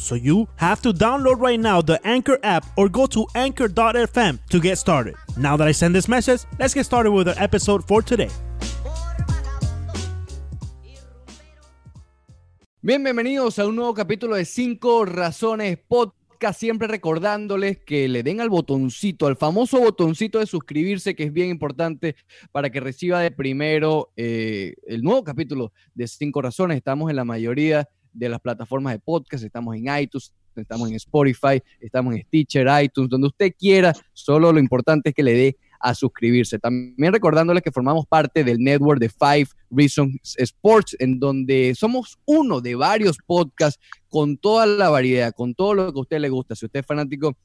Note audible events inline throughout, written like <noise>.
So you have to download right now the Anchor app or go to anchor.fm to get started. Now that I send this message, let's get started with our episode for today. Bien, bienvenidos a un nuevo capítulo de 5 Razones Podcast. Siempre recordándoles que le den al botoncito, al famoso botoncito de suscribirse, que es bien importante para que reciba de primero eh, el nuevo capítulo de 5 Razones. Estamos en la mayoría de las plataformas de podcast, estamos en iTunes, estamos en Spotify, estamos en Stitcher, iTunes, donde usted quiera, solo lo importante es que le dé a suscribirse. También recordándoles que formamos parte del network de Five Reasons Sports, en donde somos uno de varios podcasts con toda la variedad, con todo lo que a usted le gusta. Si usted es fanático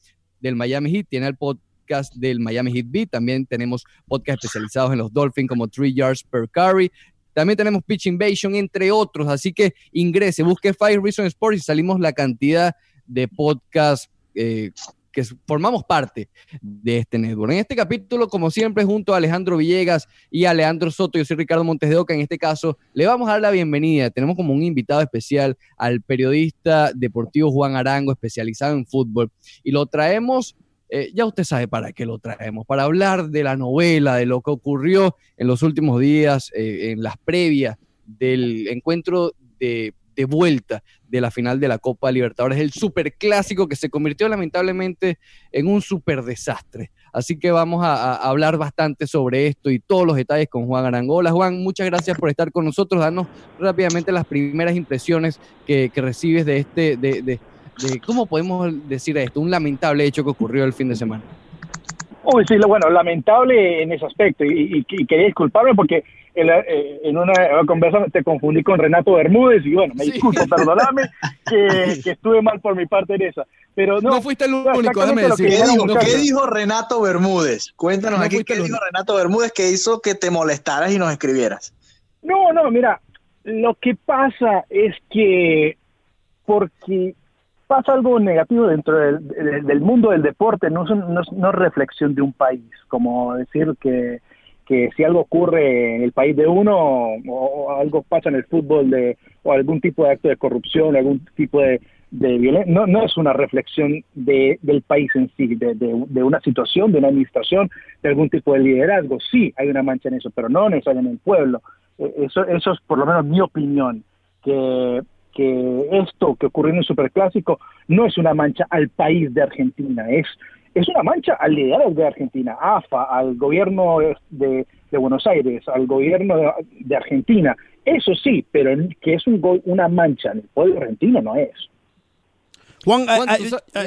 del Miami Heat, tiene el podcast del Miami Heat Beat. También tenemos podcasts especializados en los Dolphins como Three Yards Per Carry. También tenemos Pitch Invasion, entre otros. Así que ingrese, busque Five Reasons Sports y salimos la cantidad de podcasts eh, que formamos parte de este network. En este capítulo, como siempre, junto a Alejandro Villegas y a Leandro Soto, yo soy Ricardo Montes de Oca. En este caso, le vamos a dar la bienvenida. Tenemos como un invitado especial al periodista deportivo Juan Arango, especializado en fútbol. Y lo traemos eh, ya usted sabe para qué lo traemos, para hablar de la novela, de lo que ocurrió en los últimos días, eh, en las previas del encuentro de, vuelta de la final de la Copa Libertadores, el superclásico que se convirtió lamentablemente en un super desastre. Así que vamos a, hablar bastante sobre esto y todos los detalles con Juan Arangola. Juan, muchas gracias por estar con nosotros. Danos rápidamente las primeras impresiones que, recibes de este... De, de, ¿cómo podemos decir esto? Un lamentable hecho que ocurrió el fin de semana. Uy, sí, bueno, lamentable en ese aspecto y, y, y quería disculparme porque en, la, eh, en, una conversa te confundí con Renato Bermúdez y bueno, me sí. disculpo, <laughs> perdóname que, que, estuve mal por mi parte en esa. Pero no, no fuiste el único, déjame decir. ¿Qué dijo, ¿Qué dijo Renato Bermúdez? Cuéntanos no aquí qué dijo Renato Bermúdez que hizo que te molestaras y nos escribieras. No, no, mira, lo que pasa es que porque pasa algo negativo dentro del, mundo del deporte, no, no, no, es reflexión de un país, como decir que, que si algo ocurre en el país de uno o, algo pasa en el fútbol de, o algún tipo de acto de corrupción, algún tipo de, de violencia, no, no es una reflexión de, del país en sí, de, de, una situación, de una administración, de algún tipo de liderazgo. Sí, hay una mancha en eso, pero no necesariamente en el pueblo. Eso, eso es por lo menos mi opinión, que que esto que ocurrió en el Superclásico no es una mancha al país de Argentina, es, es una mancha al liderazgo de Argentina, AFA, al gobierno de, de Buenos Aires, al gobierno de, Argentina. Eso sí, pero que es un, una mancha en el pueblo argentino no es. Juan,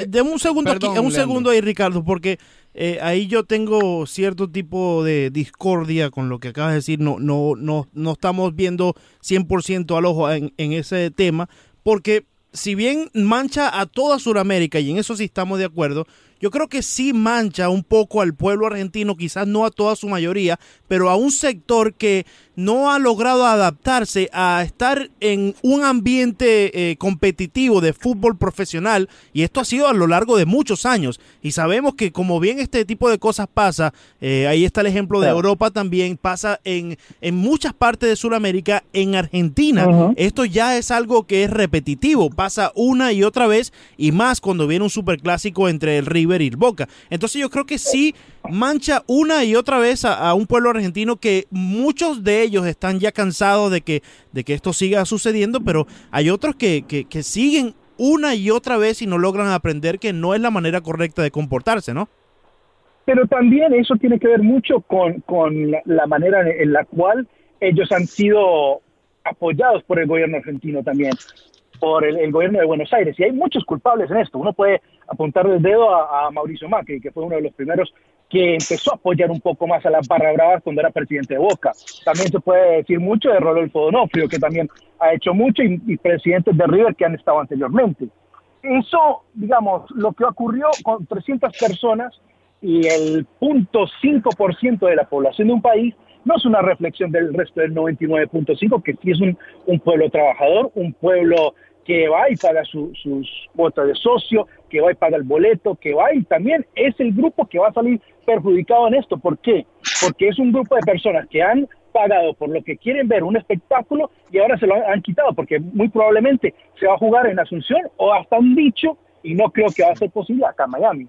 de un segundo Perdón, aquí, un segundo ahí, Ricardo, porque eh, ahí yo tengo cierto tipo de discordia con lo que acabas de decir. No, no, no, no estamos viendo 100% al ojo en, en ese tema, porque si bien mancha a toda Sudamérica, y en eso sí estamos de acuerdo, yo creo que sí mancha un poco al pueblo argentino, quizás no a toda su mayoría, pero a un sector que no ha logrado adaptarse a estar en un ambiente eh, competitivo de fútbol profesional y esto ha sido a lo largo de muchos años y sabemos que como bien este tipo de cosas pasa, eh, ahí está el ejemplo de claro. Europa también, pasa en, en muchas partes de Sudamérica, en Argentina, uh -huh. esto ya es algo que es repetitivo, pasa una y otra vez y más cuando viene un superclásico entre el River el Boca. Entonces yo creo que sí mancha una y otra vez a, un pueblo argentino que muchos de ellos están ya cansados de que, de que esto siga sucediendo, pero hay otros que, que, siguen una y otra vez y no logran aprender que no es la manera correcta de comportarse, ¿no? Pero también eso tiene que ver mucho con, con la manera en la cual ellos han sido apoyados por el gobierno argentino también por el, gobierno de Buenos Aires. Y hay muchos culpables en esto. Uno puede apuntar el dedo a, Mauricio Macri, que fue uno de los primeros que empezó a apoyar un poco más a las barra bravas cuando era presidente de Boca. También se puede decir mucho de Rodolfo Donofrio, que también ha hecho mucho, y, y presidentes de River que han estado anteriormente. eso, digamos, lo que ocurrió con 300 personas y el 0.5% de la población de un país no es una reflexión del resto del 99.5, que sí es un, pueblo trabajador, un pueblo que va y paga sus cuotas de socio, que va y paga el boleto, que va y también es el grupo que va a salir perjudicado en esto. ¿Por qué? Porque es un grupo de personas que han pagado por lo que quieren ver un espectáculo y ahora se lo han quitado porque muy probablemente se va a jugar en Asunción o hasta un dicho y no creo que va a ser posible acá en Miami.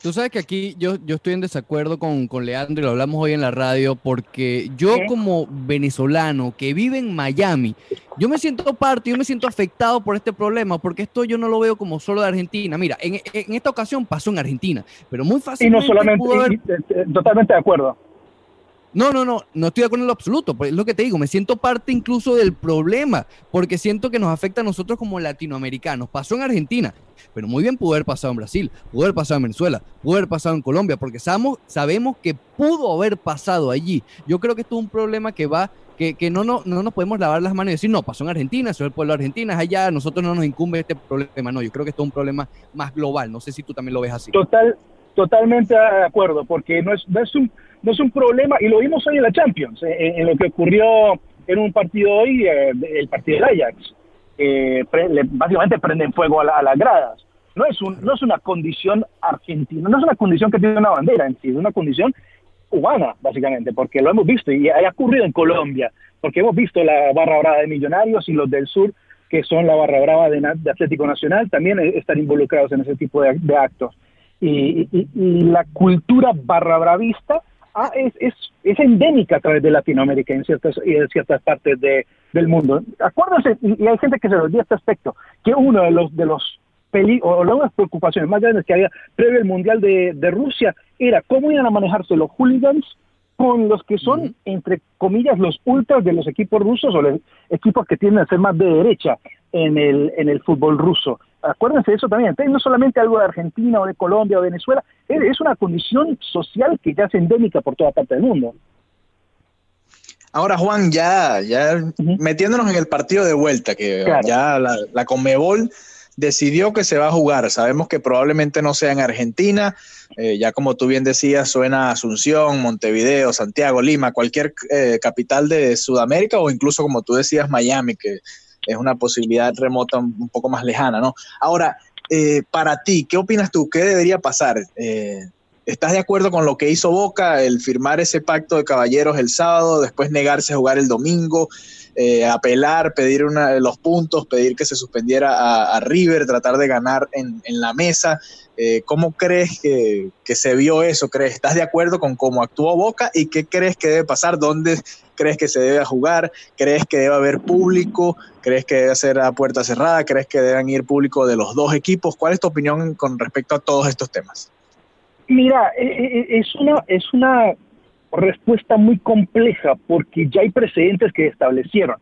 Tú sabes que aquí yo, yo estoy en desacuerdo con, con Leandro y lo hablamos hoy en la radio porque yo como venezolano que vive en Miami, yo me siento parte, yo me siento afectado por este problema porque esto yo no lo veo como solo de Argentina. Mira, en, en esta ocasión pasó en Argentina, pero muy fácilmente... Y no solamente, totalmente de acuerdo. No, no, no, no estoy de acuerdo en lo absoluto, pues es lo que te digo, me siento parte incluso del problema, porque siento que nos afecta a nosotros como latinoamericanos. Pasó en Argentina, pero muy bien pudo haber pasado en Brasil, pudo haber pasado en Venezuela, pudo haber pasado en Colombia, porque sabemos, que pudo haber pasado allí. Yo creo que esto es un problema que va, que, que no, no, no nos podemos lavar las manos y decir, no, pasó en Argentina, eso es el pueblo de Argentina, es allá, a nosotros no nos incumbe este problema. No, yo creo que esto es un problema más global, no sé si tú también lo ves así. Total, totalmente de acuerdo, porque no es, no es un no es un problema, y lo vimos hoy en la Champions, eh, en, lo que ocurrió en un partido hoy, eh, el partido del Ajax. Eh, básicamente prenden fuego a, las gradas. No es, un, no es una condición argentina, no es una condición que tiene una bandera en sí, es una condición cubana, básicamente, porque lo hemos visto y ha ocurrido en Colombia, porque hemos visto la barra brava de Millonarios y los del sur, que son la barra brava de, Atlético Nacional, también están involucrados en ese tipo de, actos. Y, y, la cultura barra bravista ah, es, es, es, endémica a través de Latinoamérica en ciertas, y en ciertas partes de, del mundo. Acuérdense, y, hay gente que se olvida este aspecto, que uno de los, de los peli o las preocupaciones más grandes que había previo al Mundial de, de Rusia era cómo iban a manejarse los hooligans con los que son, entre comillas, los ultras de los equipos rusos o los equipos que tienden a ser más de derecha en el, en el fútbol ruso. Acuérdense de eso también. Entonces, no solamente algo de Argentina o de Colombia o Venezuela, es una condición social que ya es endémica por toda parte del mundo. Ahora, Juan, ya, ya metiéndonos en el partido de vuelta, que ya la, la Conmebol decidió que se va a jugar. Sabemos que probablemente no sea en Argentina, eh, ya como tú bien decías, suena Asunción, Montevideo, Santiago, Lima, cualquier eh, capital de Sudamérica o incluso como tú decías, Miami, que es una posibilidad remota un, poco más lejana, ¿no? Ahora, eh, para ti, ¿qué opinas tú? ¿Qué debería pasar? ¿Estás de acuerdo con lo que hizo Boca, el firmar ese pacto de caballeros el sábado, después negarse a jugar el domingo? eh, apelar, pedir una, los puntos, pedir que se suspendiera a, River, tratar de ganar en, la mesa. Eh, ¿Cómo crees que, se vio eso? ¿Crees, ¿Estás de acuerdo con cómo actuó Boca y qué crees que debe pasar? ¿Dónde crees que se debe jugar? ¿Crees que debe haber público? ¿Crees que debe ser a puerta cerrada? ¿Crees que deben ir público de los dos equipos? ¿Cuál es tu opinión con respecto a todos estos temas? Mira, eh, eh, es una, es una respuesta muy compleja porque ya hay precedentes que establecieron.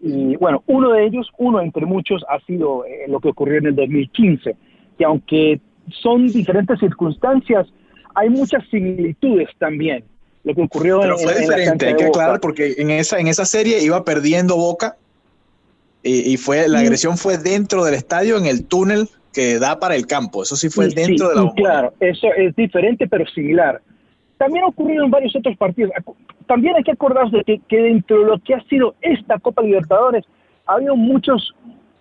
Y bueno, uno de ellos, uno entre muchos, ha sido lo que ocurrió en el 2015, que aunque son diferentes circunstancias, hay muchas similitudes también. Lo que ocurrió Pero fue diferente, hay que aclarar, porque en esa, en esa serie iba perdiendo Boca y, fue la agresión fue dentro del estadio, en el túnel que da para el campo. Eso sí fue dentro de la Claro, eso es diferente pero similar. También ha ocurrido en varios otros partidos. También hay que acordarse de que, dentro de lo que ha sido esta Copa Libertadores, ha habido muchos,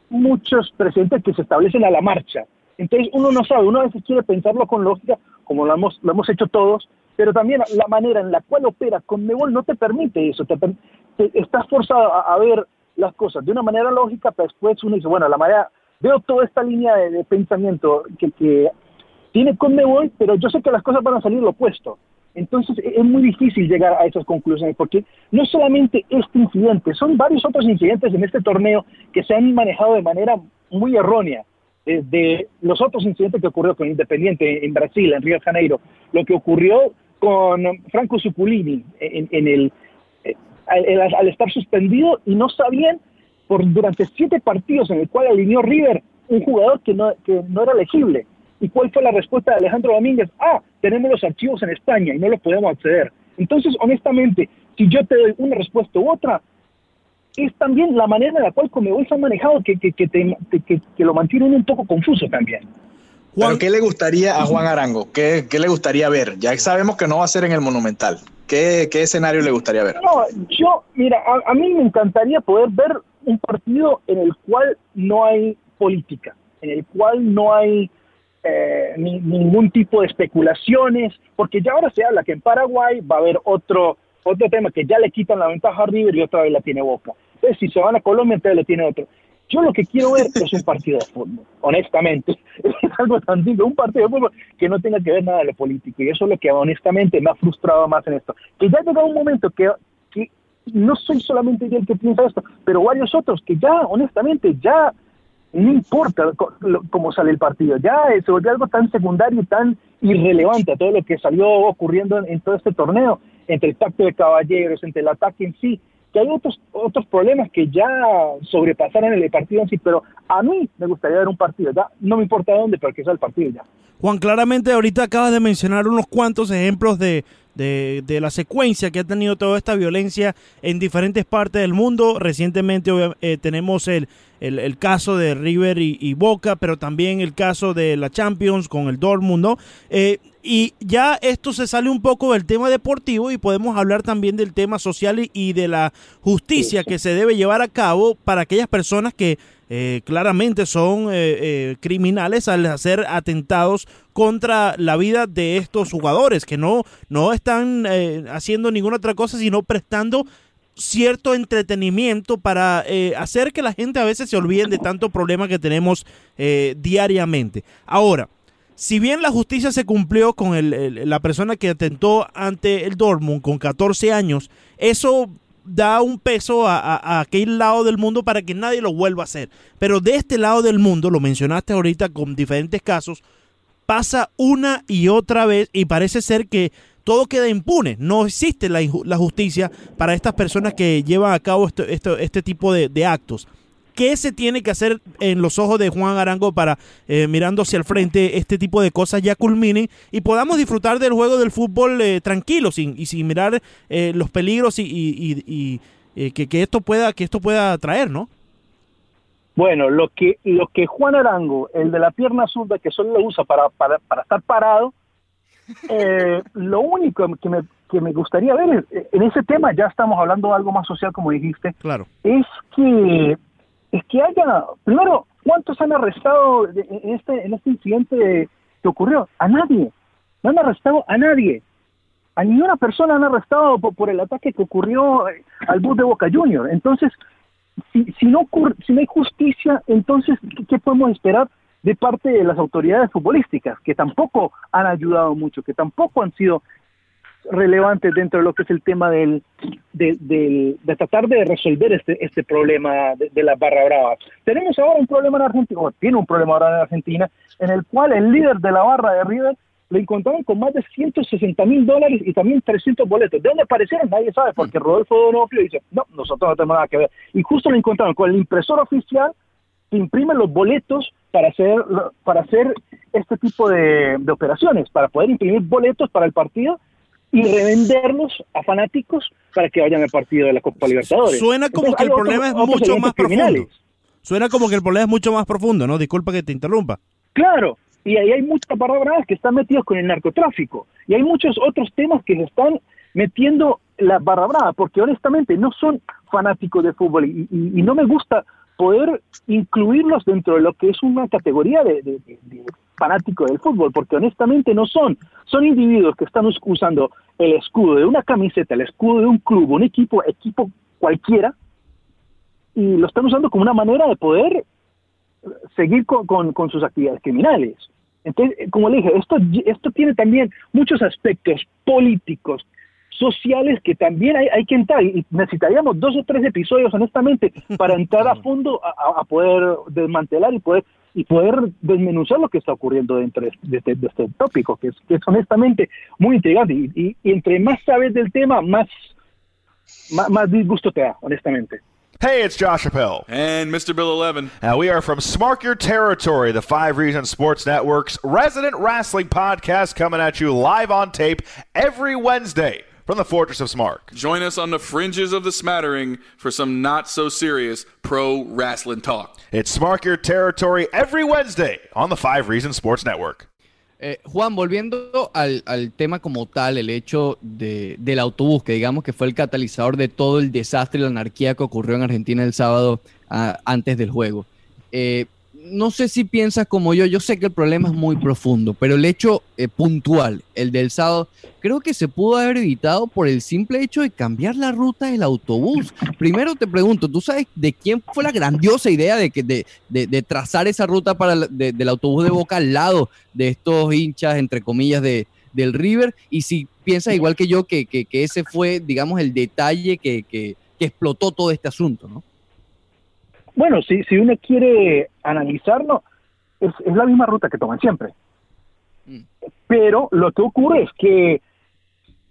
muchos presentes que se establecen a la marcha. Entonces uno no sabe, uno a veces quiere pensarlo con lógica, como lo hemos, lo hemos hecho todos, pero también la manera en la cual opera con Mebol no te permite eso, te, estás forzado a, ver las cosas de una manera lógica, pero después uno dice, bueno, la manera, veo toda esta línea de, pensamiento que, que tiene con Mebol, pero yo sé que las cosas van a salir lo opuesto. Entonces e-, es muy difícil llegar a esas conclusiones porque no solamente este incidente, son varios otros incidentes en este torneo que se han manejado de manera muy errónea. Desde los otros incidentes que ocurrió con Independiente en Brasil, en Río de Janeiro, lo que ocurrió con Franco Zuculini en, el, eh, al, estar suspendido y no sabían por durante siete partidos en el cual alineó River un jugador que no, que no era elegible ¿Y cuál fue la respuesta de Alejandro Domínguez? Ah, tenemos los archivos en España y no los podemos acceder. Entonces, honestamente, si yo te doy una respuesta u otra, es también la manera en la cual Comebol se ha manejado que, que, que, que, lo mantiene un poco confuso también. Juan, ¿qué le gustaría a Juan Arango? ¿Qué, ¿Qué, le gustaría ver? Ya sabemos que no va a ser en el Monumental. ¿Qué, qué escenario le gustaría ver? No, yo, mira, a, mí me encantaría poder ver un partido en el cual no hay política, en el cual no hay eh, ningún tipo de especulaciones, porque ya ahora se habla que en Paraguay va a haber otro otro tema que ya le quitan la ventaja a River y otra vez la tiene Boca. Entonces, si se van a Colombia, entonces le tiene otro. Yo lo que quiero ver es un partido de fútbol, honestamente. <laughs> Es algo tan simple, un partido de fútbol que no tenga que ver nada de lo político. Y eso es lo que honestamente me ha frustrado más en esto. Que ya ha llegado un momento que, no soy solamente yo el que piensa esto, pero varios otros que ya, honestamente, ya no importa cómo sale el partido. Ya se volvió algo tan secundario y tan irrelevante a todo lo que salió ocurriendo en todo este torneo entre el pacto de caballeros, entre el ataque en sí, que hay otros otros problemas que ya sobrepasaron el partido en sí, pero a mí me gustaría ver un partido, ya no me importa dónde, pero que sea el partido ya. Juan, claramente ahorita acabas de mencionar unos cuantos ejemplos de, de, la secuencia que ha tenido toda esta violencia en diferentes partes del mundo. Recientemente eh, tenemos el, el, caso de River y, Boca, pero también el caso de la Champions con el Dortmund, ¿no? Eh, y ya esto se sale un poco del tema deportivo y podemos hablar también del tema social y, de la justicia que se debe llevar a cabo para aquellas personas que eh, claramente son eh, criminales al hacer atentados contra la vida de estos jugadores que no, no están haciendo ninguna otra cosa sino prestando cierto entretenimiento para eh, hacer que la gente a veces se olviden de tanto problema que tenemos eh, diariamente. Ahora, si bien la justicia se cumplió con la persona que atentó ante el Dortmund con 14 años, eso da un peso a, a, aquel lado del mundo para que nadie lo vuelva a hacer. Pero de este lado del mundo, lo mencionaste ahorita con diferentes casos, pasa una y otra vez y parece ser que todo queda impune. No existe la, justicia para estas personas que llevan a cabo este tipo de, actos. ¿Qué se tiene que hacer en los ojos de Juan Arango para, eh, mirando hacia el frente, este tipo de cosas ya culminen y podamos disfrutar del juego del fútbol eh, tranquilo sin, y sin mirar eh, los peligros y, que, esto pueda, que esto pueda traer, ¿no? Bueno, lo que, lo que Juan Arango, el de la pierna zurda, que solo lo usa para, para, para estar parado, <laughs> eh, lo único que me, que me gustaría ver en ese tema, ya estamos hablando de algo más social, como dijiste, claro. es que es que haya, primero, ¿cuántos han arrestado en este, en este incidente que ocurrió? A nadie. No han arrestado a nadie. A ninguna persona han arrestado por, el ataque que ocurrió eh, al bus de Boca Junior. Entonces, si, si, no, si no hay justicia, entonces, ¿qué podemos esperar de parte de las autoridades futbolísticas, que tampoco han ayudado mucho, que tampoco han sido relevantes dentro de lo que es el tema del, de, tratar de resolver este, este problema de, de las barra bravas. Tenemos ahora un problema en Argentina, o tiene un problema ahora en Argentina, en el cual el líder de la barra de River lo encontraron con más de 160 mil dólares y también 300 boletos. ¿De dónde aparecieron? Nadie sabe, porque Rodolfo Donofrio dice, no, nosotros no tenemos nada que ver. Y justo lo encontraron con el impresor oficial que imprime los boletos para hacer, para hacer este tipo de, operaciones, para poder imprimir boletos para el partido y revenderlos a fanáticos para que vayan al partido de la Copa Libertadores. Suena como que el problema es mucho más profundo. Suena como que el problema es mucho más profundo, ¿no? Disculpa que te interrumpa. Claro, y ahí hay muchas palabras que están metidas con el narcotráfico y hay muchos otros temas que se están metiendo la barra brava, porque honestamente no son fanáticos de fútbol y no me gusta poder incluirlos dentro de lo que es una categoría de, de, fanático del fútbol, porque honestamente no son, son individuos que están usando el escudo de una camiseta, el escudo de un club, un equipo, equipo cualquiera, y lo están usando como una manera de poder seguir con, con sus actividades criminales. Entonces, como le dije, esto, esto tiene también muchos aspectos políticos, sociales que también hay, hay que entrar y necesitaríamos dos o tres episodios honestamente para entrar a fondo a, poder desmantelar y poder y poder desmenuzar lo que está ocurriendo dentro de este, este tópico que es, que es honestamente muy intrigante y, entre más sabes del tema más, más, más disgusto te da honestamente Hey, it's Josh Appel. And Mr. Bill 11. Now, we are from Smark Your Territory, the Five Reasons Sports Network's resident wrestling podcast coming at you live on tape every Wednesday from the Fortress of Smark. Join us on the fringes of the smattering for some not so serious pro wrestling talk. It's Smark Your Territory every Wednesday on the Five Reasons Sports Network. Eh, Juan, volviendo al, al, tema como tal, el hecho de, del autobús, que digamos que fue el catalizador de todo el desastre y la anarquía que ocurrió en Argentina el sábado a, antes del juego. Eh, no sé si piensas como yo, yo sé que el problema es muy profundo, pero el hecho eh, puntual, el del sábado, creo que se pudo haber evitado por el simple hecho de cambiar la ruta del autobús. Primero te pregunto, ¿tú sabes de quién fue la grandiosa idea de, que, de, de, trazar esa ruta para del autobús de Boca al lado de estos hinchas, entre comillas, de, del River? Y si piensas igual que yo que, que, que ese fue, digamos, el detalle que, que explotó todo este asunto, ¿no? Bueno, si, si uno quiere analizarlo, es, es la misma ruta que toman siempre. Mm. Pero lo que ocurre es que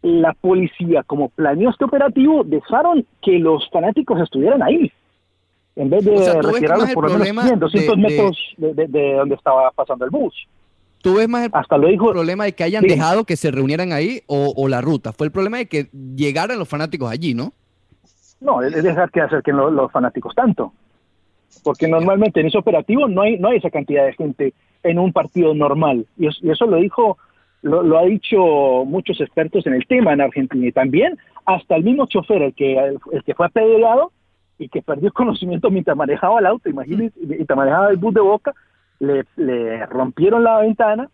la policía, como planeó este operativo, dejaron que los fanáticos estuvieran ahí. En vez de retirarlos por lo menos 100, 200 metros de, de, donde estaba pasando el bus. ¿Tú ves más el, Hasta lo dijo, problema de que hayan dejado que se reunieran ahí o, o, la ruta? Fue el problema de que llegaran los fanáticos allí, ¿no? No, es dejar que acerquen los, los fanáticos tanto porque normalmente en ese operativo no hay, no hay esa cantidad de gente en un partido normal. Y, eso lo dijo, lo, ha dicho muchos expertos en el tema en Argentina. Y también hasta el mismo chofer, el que, el, que fue apedreado y que perdió el conocimiento mientras manejaba el auto, imagínense, mientras manejaba el bus de boca, le, le rompieron la ventana,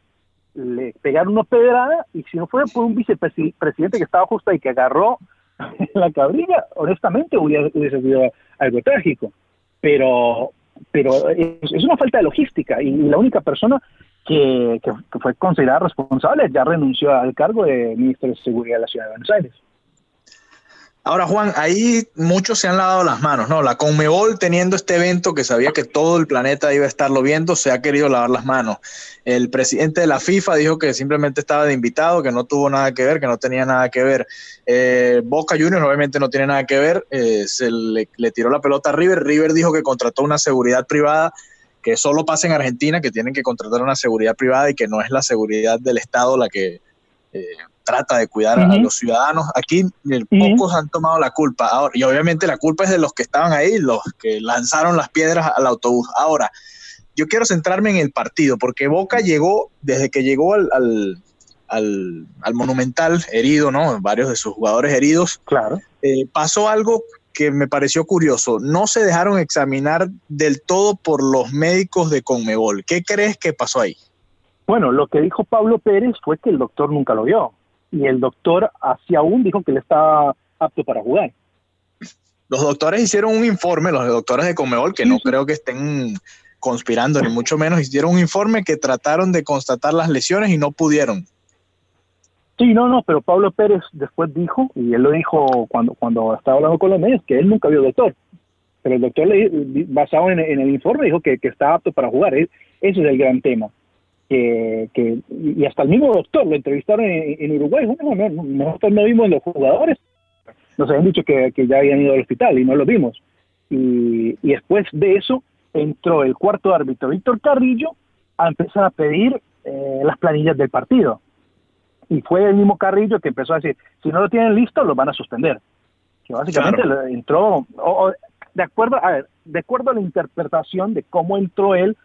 le pegaron una pedrada y si no fuera por un vicepresidente que estaba justo ahí que agarró <laughs> la cabrilla, honestamente hubiese, hubiese sido algo trágico pero, pero es, una falta de logística y la única persona que, que, fue considerada responsable ya renunció al cargo de ministro de Seguridad de la Ciudad de Buenos Aires. Ahora, Juan, ahí muchos se han lavado las manos, ¿no? La Conmebol, teniendo este evento que sabía que todo el planeta iba a estarlo viendo, se ha querido lavar las manos. El presidente de la FIFA dijo que simplemente estaba de invitado, que no tuvo nada que ver, que no tenía nada que ver. Eh, Boca Juniors obviamente no tiene nada que ver, eh, se le, tiró la pelota a River. River dijo que contrató una seguridad privada que solo pasa en Argentina, que tienen que contratar una seguridad privada y que no es la seguridad del Estado la que... Eh, trata de cuidar a los ciudadanos. Aquí pocos han tomado la culpa. Ahora, y obviamente la culpa es de los que estaban ahí, los que lanzaron las piedras al autobús. Ahora, yo quiero centrarme en el partido, porque Boca llegó, desde que llegó al, al, al, Monumental herido, ¿no? Varios de sus jugadores heridos. Claro. Eh, pasó algo que me pareció curioso. No se dejaron examinar del todo por los médicos de Conmebol. ¿Qué crees que pasó ahí? Bueno, lo que dijo Pablo Pérez fue que el doctor nunca lo vio y el doctor hacia aún dijo que él estaba apto para jugar. Los doctores hicieron un informe, los doctores de Comebol, que no creo que estén conspirando ni mucho menos, hicieron un informe que trataron de constatar las lesiones y no pudieron. Sí, no, no, pero Pablo Pérez después dijo, y él lo dijo cuando, cuando estaba hablando con los medios, que él nunca vio doctor. Pero el doctor, le, basado en, el informe, dijo que, que estaba apto para jugar. Ese es el gran tema que, y hasta el mismo doctor lo entrevistaron en, Uruguay. nosotros no vimos los jugadores, nos habían dicho que, ya habían ido al hospital y no lo vimos. Y, después de eso entró el cuarto árbitro, Víctor Carrillo, a empezar a pedir eh, las planillas del partido. Y fue el mismo Carrillo que empezó a decir, si no lo tienen listo, lo van a suspender. Que básicamente entró, de acuerdo, a ver, de acuerdo a la interpretación de cómo entró él,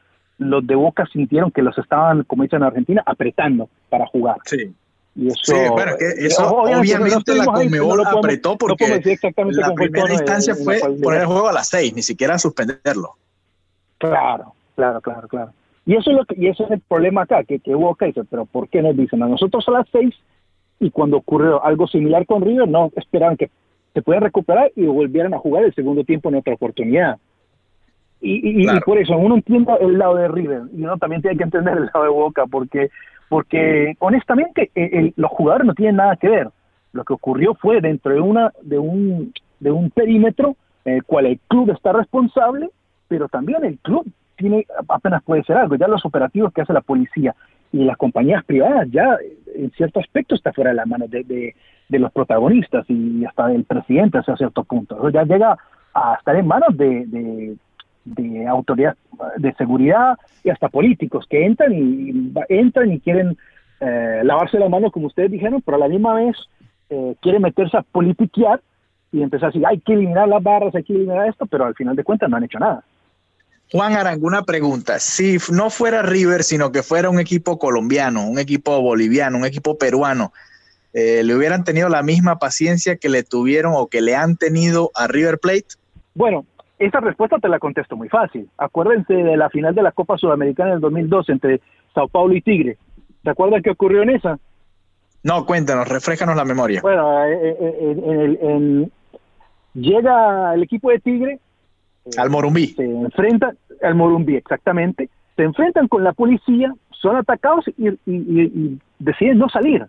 los de Boca sintieron que los estaban, como dicen en Argentina, apretando para jugar. Sí. Y eso, sí, bueno, que eso obviamente, la Conmebol apretó porque la primera instancia fue poner el juego a las seis, ni siquiera suspenderlo. Claro, claro, claro, claro. Y eso es lo que, y ese es el problema acá, que, que Boca dice, pero ¿por qué nos dicen a nosotros a las seis? Y cuando ocurrió algo similar con River, no esperaban que se pudieran recuperar y volvieran a jugar el segundo tiempo en otra oportunidad. Y, por eso uno entiende el lado de River y uno también tiene que entender el lado de Boca porque porque honestamente eh, los jugadores no tienen nada que ver. Lo que ocurrió fue dentro de una de un de un perímetro en el cual el club está responsable, pero también el club tiene apenas puede ser algo. Ya los operativos que hace la policía y las compañías privadas ya en cierto aspecto está fuera de las manos de, de, los protagonistas y hasta del presidente hasta cierto punto. ya llega a estar en manos de, de autoridad de seguridad y hasta políticos que entran y entran y quieren eh, lavarse las manos como ustedes dijeron, pero a la misma vez eh, quiere meterse a politiquear y empezar a decir, hay que eliminar las barras, hay que eliminar esto, pero al final de cuentas no han hecho nada. Juan Aranguna pregunta, si no fuera River, sino que fuera un equipo colombiano, un equipo boliviano, un equipo peruano, eh, ¿le hubieran tenido la misma paciencia que le tuvieron o que le han tenido a River Plate? Bueno, esta respuesta te la contesto muy fácil. Acuérdense de la final de la Copa Sudamericana del 2002 entre Sao Paulo y Tigre. ¿Te acuerdas qué ocurrió en esa? No, cuéntanos, refrescanos la memoria. Bueno, eh, eh, llega el equipo de Tigre. Al Morumbí. Se enfrenta al Morumbí, exactamente. Se enfrentan con la policía, son atacados y, deciden no salir.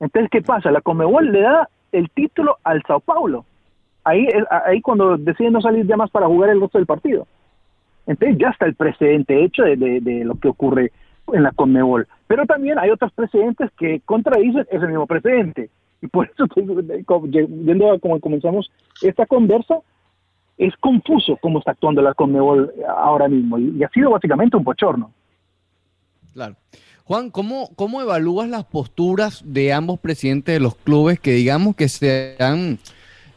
Entonces, ¿qué pasa? La Comebol le da el título al Sao Paulo. Ahí, ahí cuando deciden no salir ya más para jugar el resto del partido. Entonces ya está el precedente hecho de, de lo que ocurre en la Conmebol. Pero también hay otros precedentes que contradicen ese mismo precedente. Y por eso, viendo como comenzamos esta conversa, es confuso cómo está actuando la Conmebol ahora mismo. Y, ha sido básicamente un bochorno. Claro. Juan, ¿cómo, ¿cómo evalúas las posturas de ambos presidentes de los clubes que digamos que se han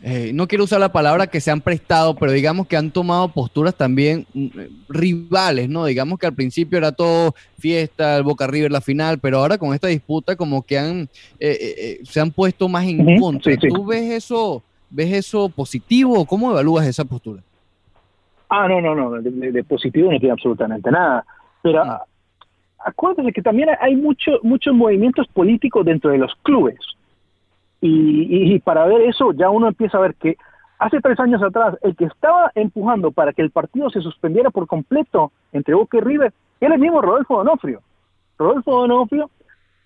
eh, no quiero usar la palabra que se han prestado, pero digamos que han tomado posturas también mm, rivales, ¿no? Digamos que al principio era todo fiesta, el Boca River la final, pero ahora con esta disputa como que han eh, eh, se han puesto más en contra. ¿Tú ves eso, ves eso positivo? ¿Cómo evalúas esa postura? Ah, no, no, no, de, positivo no tiene absolutamente nada. Pero mm. acuérdate que también hay mucho, muchos movimientos políticos dentro de los clubes. Y, para ver eso ya uno empieza a ver que hace tres años atrás el que estaba empujando para que el partido se suspendiera por completo entre Boca y River era el mismo Rodolfo Donofrio. Rodolfo Donofrio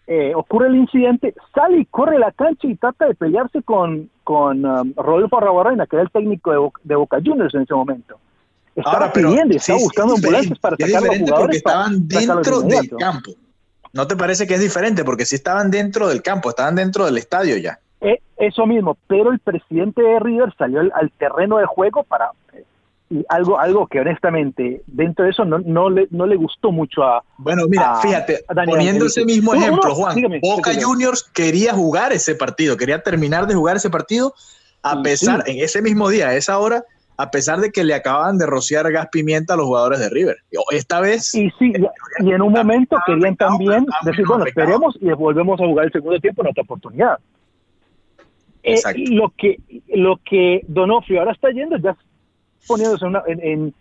eh, ocurre el incidente, sale y corre la cancha y trata de pelearse con, con um, Rodolfo Arrabarrena, que era el técnico de, Boca Juniors en ese momento. Estaba pidiendo, estaba buscando ambulancias para sacar a los jugadores. Porque estaban dentro del campo. ¿No te parece que es diferente? Porque si estaban dentro del campo, estaban dentro del estadio ya. Eh, eso mismo, pero el presidente de River salió al, terreno de juego para eh, y algo algo que honestamente dentro de eso no, no le no le gustó mucho a bueno mira fíjate poniendo ese mismo ejemplo Juan Boca Juniors quería jugar ese partido quería terminar de jugar ese partido a pesar en ese mismo día a esa hora a pesar de que le acababan de rociar gas pimienta a los jugadores de River. Esta vez y sí y en un momento querían también decir bueno esperemos y volvemos a jugar el segundo tiempo en otra oportunidad eh, lo que lo que Donofrio ahora está yendo ya poniéndose en,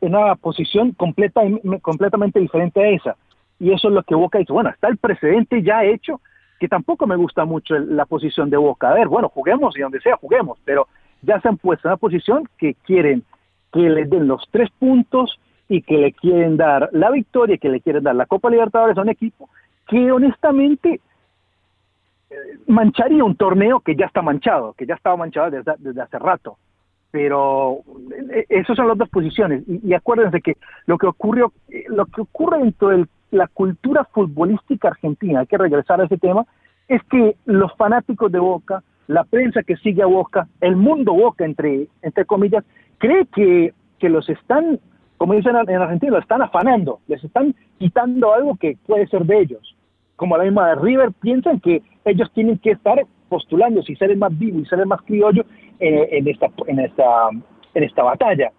una posición completa, completamente diferente a esa. Y eso es lo que Boca dice, bueno, está el precedente ya hecho, que tampoco me gusta mucho la posición de Boca. A ver, bueno, juguemos y donde sea, juguemos, pero ya se han puesto en una posición que quieren que les den los tres puntos y que le quieren dar la victoria, que le quieren dar la Copa Libertadores a un equipo que honestamente mancharía un torneo que ya está manchado, que ya estaba manchado desde, hace rato. Pero eh, esas son las dos posiciones. Y, acuérdense que lo que ocurrió, eh, lo que ocurre dentro de la cultura futbolística argentina, hay que regresar a ese tema, es que los fanáticos de Boca, la prensa que sigue a Boca, el mundo Boca, entre, entre comillas, cree que, que los están, como dicen en Argentina, los están afanando, les están quitando algo que puede ser de ellos como la misma de River, piensan que ellos tienen que estar postulando si ser más vivo y ser más criollo en, esta, en, esta, en esta batalla,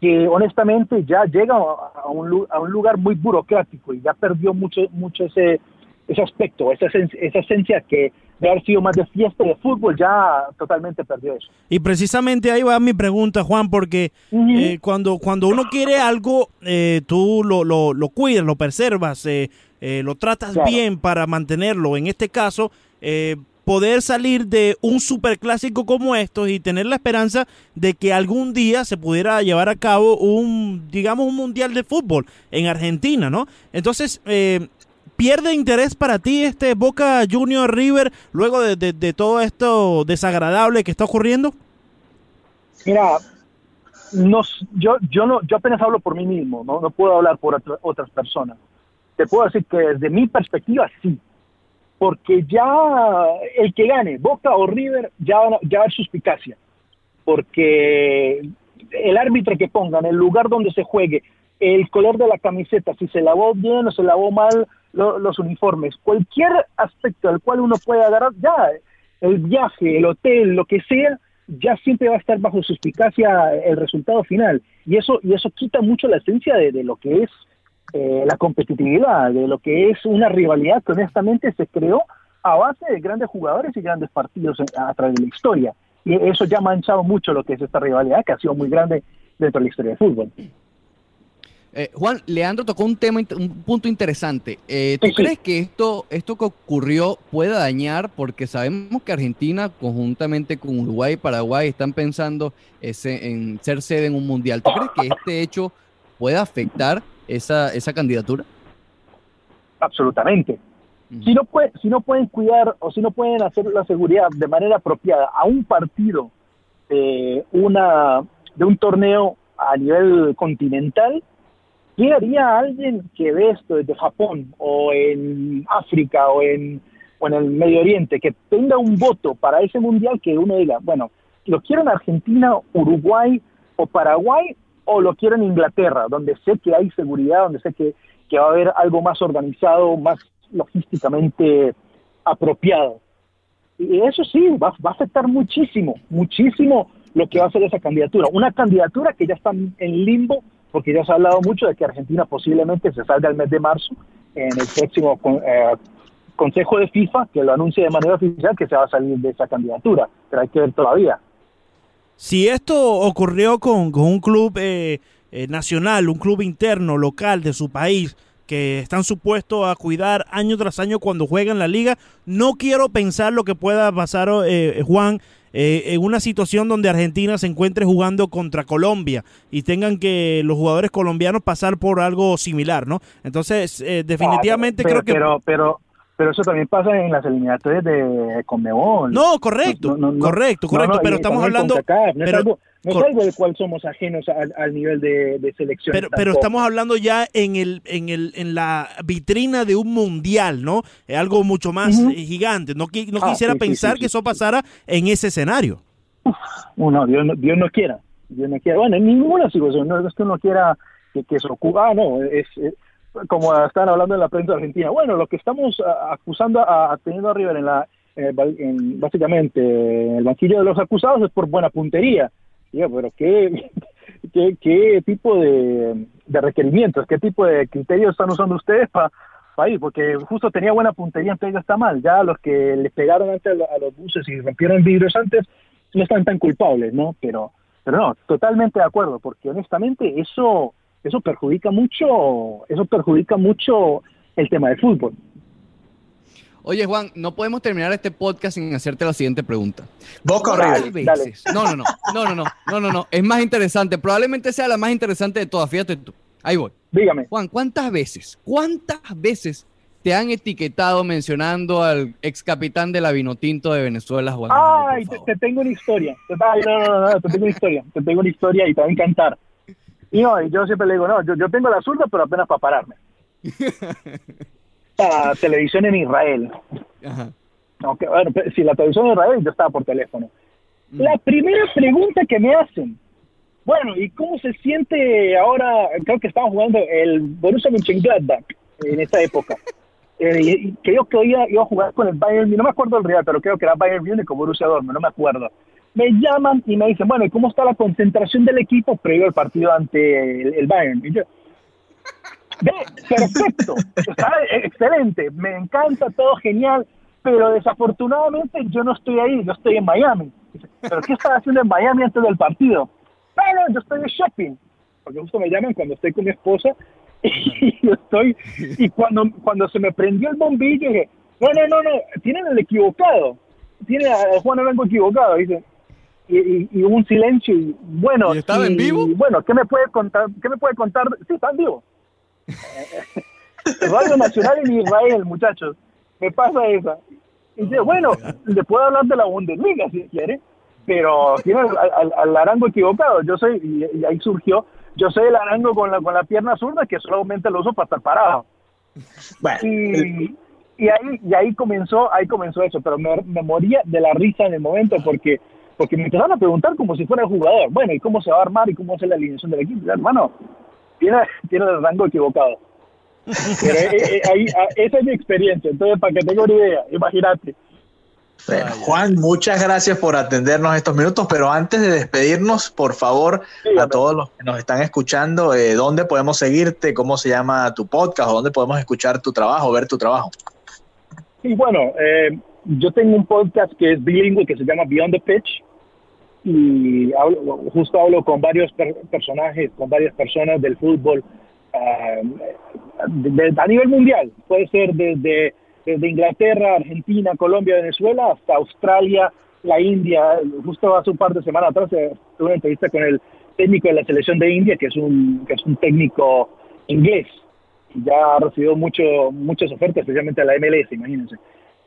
que honestamente ya llega a un, a un lugar muy burocrático y ya perdió mucho, mucho ese, ese aspecto, esa, esa esencia que de haber sido más de fiesta de fútbol, ya totalmente perdió eso. Y precisamente ahí va mi pregunta, Juan, porque eh, cuando, cuando uno quiere algo, eh, tú lo, lo, lo, cuidas, lo preservas, eh, eh, lo tratas bien para mantenerlo. En este caso, eh, poder salir de un superclásico como estos y tener la esperanza de que algún día se pudiera llevar a cabo un, digamos, un mundial de fútbol en Argentina, ¿no? Entonces, eh, ¿pierde interés para ti este Boca Junior River luego de, todo esto desagradable que está ocurriendo? Mira, no, yo, yo, no, yo apenas hablo por mí mismo, no, no puedo hablar por otras personas te puedo decir que desde mi perspectiva sí, porque ya el que gane, Boca o River, ya, ya va a haber suspicacia, porque el árbitro que pongan, el lugar donde se juegue, el color de la camiseta, si se lavó bien o se lavó mal los uniformes, cualquier aspecto al cual uno pueda agarrar, ya el viaje, el hotel, lo que sea, ya siempre va a estar bajo suspicacia el resultado final. Y eso, y eso quita mucho la esencia de, lo que es eh, la competitividad, de lo que es una rivalidad que honestamente se creó a base de grandes jugadores y grandes partidos a través de la historia. Y eso ya ha manchado mucho lo que es esta rivalidad, que ha sido muy grande dentro de la historia del fútbol. Eh, Juan, Leandro tocó un tema, un punto interesante. Eh, ¿Tú crees que esto, esto que ocurrió pueda dañar? Porque sabemos que Argentina, conjuntamente con Uruguay y Paraguay, están pensando en ser sede en un mundial. ¿Tú crees que este hecho puede afectar esa, esa candidatura? Absolutamente. Si, no puede, si no pueden cuidar o si no pueden hacer la seguridad de manera apropiada a un partido de, una, de un torneo a nivel continental, ¿qué haría alguien que ve esto desde Japón o en África o en, o en el Medio Oriente, que tenga un voto para ese mundial que uno diga, bueno, lo quiero en Argentina, Uruguay o Paraguay o lo quiero en Inglaterra, donde sé que hay seguridad, donde sé que, que va a haber algo más organizado, más logísticamente apropiado. Y eso sí, va, va, a afectar muchísimo, muchísimo lo que va a ser esa candidatura. Una candidatura que ya está en limbo, porque ya se ha hablado mucho de que Argentina posiblemente se salga el mes de marzo en el próximo eh, Consejo de FIFA, que lo anuncie de manera oficial que se va a salir de esa candidatura, pero hay que ver todavía. Si esto ocurrió con, un club eh, eh, nacional, un club interno, local de su país, que están supuestos a cuidar año tras año cuando juegan la liga. No quiero pensar lo que pueda pasar, eh, Juan, eh, en una situación donde Argentina se encuentre jugando contra Colombia y tengan que los jugadores colombianos pasar por algo similar, ¿no? Entonces, eh, definitivamente creo que... Pero, pero, pero eso también pasa en las eliminatorias de Conmebol. No, correcto, correcto, correcto, pero estamos hablando... No es algo del cual somos ajenos al, nivel de, selección. Pero, pero estamos hablando ya en el, en el, en la vitrina de un mundial, ¿no? Es algo mucho más eh, gigante. No, no ah, quisiera pensar que eso pasara en ese escenario. no, Dios no, Dios no quiera. Dios no quiera. Bueno, en ninguna situación. No es que uno quiera que, que eso ocurra. Ah, no, es, como están hablando en la prensa argentina. Bueno, lo que estamos acusando a, teniendo a River en la, en, básicamente en el banquillo de los acusados es por buena puntería pero <laughs> ¿qué, qué, tipo de, requerimientos, qué tipo de criterios están usando ustedes para ir? Porque justo tenía buena puntería, entonces ya está mal. Ya los que le pegaron antes a los buses y rompieron vidrios antes no están tan culpables, ¿no? Pero, pero no, totalmente de acuerdo, porque honestamente eso, eso perjudica mucho, eso perjudica mucho el tema del fútbol. Oye, Juan, no podemos terminar este podcast sin hacerte la siguiente pregunta. Vos veces? No, no, no, no, no, no, no, no, no. Es más interesante. Probablemente sea la más interesante de todas. Fíjate tú. Ahí voy. Dígame. Juan, ¿cuántas veces, cuántas veces te han etiquetado mencionando al ex capitán de la Vinotinto de Venezuela, Juan? Ay, te, tengo una historia. Ay, no, no, no, te tengo una historia. Te tengo una historia y te va a encantar. Y no, yo siempre le digo, no, yo, yo tengo la zurda, pero apenas para pararme. <laughs> televisión en Israel. bueno, si la televisión en Israel, yo estaba por teléfono. Mm. La primera pregunta que me hacen, bueno, ¿y cómo se siente ahora? Creo que estaba jugando el Borussia Mönchengladbach en esta época. <laughs> Eh, creo que iba, iba a jugar con el Bayern, no me acuerdo el Real, pero creo que era Bayern Munich o Borussia Dortmund, no me acuerdo. Me llaman y me dicen, bueno, ¿y cómo está la concentración del equipo previo al partido ante el, Bayern? Y yo, perfecto, está excelente, me encanta, todo genial, pero desafortunadamente yo no estoy ahí, yo estoy en Miami. ¿Pero qué estaba haciendo en Miami antes del partido? Bueno, yo estoy de shopping, porque justo me llaman cuando estoy con mi esposa <laughs> y estoy, y cuando, cuando se me prendió el bombillo dije, no, no, no, no, tienen el equivocado, tienen a Juan Arango equivocado, dice, y, y, un silencio y bueno, ¿Y estaba en vivo? bueno, ¿qué me puede contar? ¿Qué me puede contar? Sí, está en vivo. <laughs> Radio Nacional en Israel, muchachos. Me pasa esa. Y dice, bueno, le puedo hablar de la Bundesliga si quiere, pero tiene al, arango equivocado. Yo soy, y, ahí surgió, yo soy el arango con la, con la pierna zurda que solamente lo uso para estar parado. y, y, ahí, y ahí comenzó, ahí comenzó eso, pero me, moría de la risa en el momento porque porque me empezaron a preguntar como si fuera el jugador. Bueno, ¿y cómo se va a armar y cómo hace la alineación del equipo? Hermano, tiene, tiene el rango equivocado. Pero eh, eh, ahí, ah, esa es mi experiencia, entonces para que tenga una idea, imagínate. Juan, muchas gracias por atendernos estos minutos, pero antes de despedirnos, por favor, a todos los que nos están escuchando, eh, ¿dónde podemos seguirte? ¿Cómo se llama tu podcast? ¿O dónde podemos escuchar tu trabajo, ver tu trabajo? Sí, bueno, eh, yo tengo un podcast que es bilingüe que se llama Beyond the Pitch y justo hablo con varios personajes, con varias personas del fútbol eh, a nivel mundial. Puede ser desde desde Inglaterra, Argentina, Colombia, Venezuela, hasta Australia, la India. Justo hace un par de semanas atrás eh, tuve una entrevista con el técnico de la selección de India, que es un, que es un técnico inglés. Ya ha recibido mucho, muchas ofertas, especialmente a la MLS, imagínense.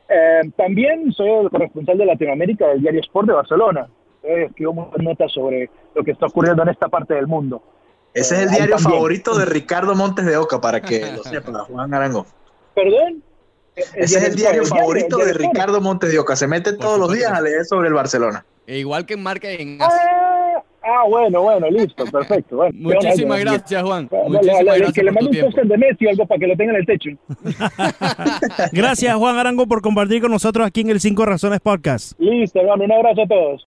Eh, también soy el corresponsal de Latinoamérica del diario Sport de Barcelona. Eh, escribo muchas notas sobre lo que está ocurriendo en esta parte del mundo. Ese es el diario favorito de Ricardo Montes de Oca, para que lo <laughs> sepa, Juan Arango. ¿Perdón? Ese es el diario favorito de Ricardo Montes de Oca. Se mete todos los días a leer sobre el Barcelona. E igual que en marca en ah, ah, bueno, bueno, listo, perfecto. Muchísimas gracias, Juan. Muchísimas gracias. Que le mande un póster de Messi o algo para que lo tenga en el techo. <laughs> gracias, Juan Arango, por compartir con nosotros aquí en el Cinco Razones Podcast. Listo, hermano. Un abrazo a todos.